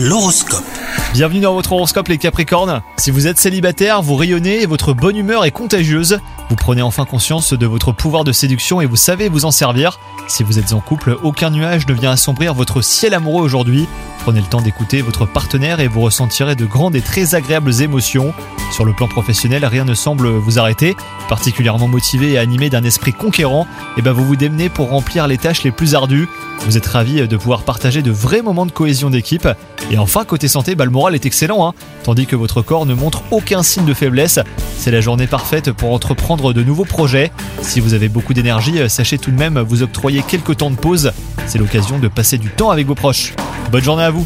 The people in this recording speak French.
L'horoscope. Bienvenue dans votre horoscope les Capricornes. Si vous êtes célibataire, vous rayonnez et votre bonne humeur est contagieuse. Vous prenez enfin conscience de votre pouvoir de séduction et vous savez vous en servir. Si vous êtes en couple, aucun nuage ne vient assombrir votre ciel amoureux aujourd'hui. Prenez le temps d'écouter votre partenaire et vous ressentirez de grandes et très agréables émotions. Sur le plan professionnel, rien ne semble vous arrêter. Particulièrement motivé et animé d'un esprit conquérant, et ben vous vous démenez pour remplir les tâches les plus ardues. Vous êtes ravi de pouvoir partager de vrais moments de cohésion d'équipe. Et enfin, côté santé, bah, le moral est excellent, hein. tandis que votre corps ne montre aucun signe de faiblesse. C'est la journée parfaite pour entreprendre de nouveaux projets. Si vous avez beaucoup d'énergie, sachez tout de même vous octroyer quelques temps de pause. C'est l'occasion de passer du temps avec vos proches. Bonne journée à vous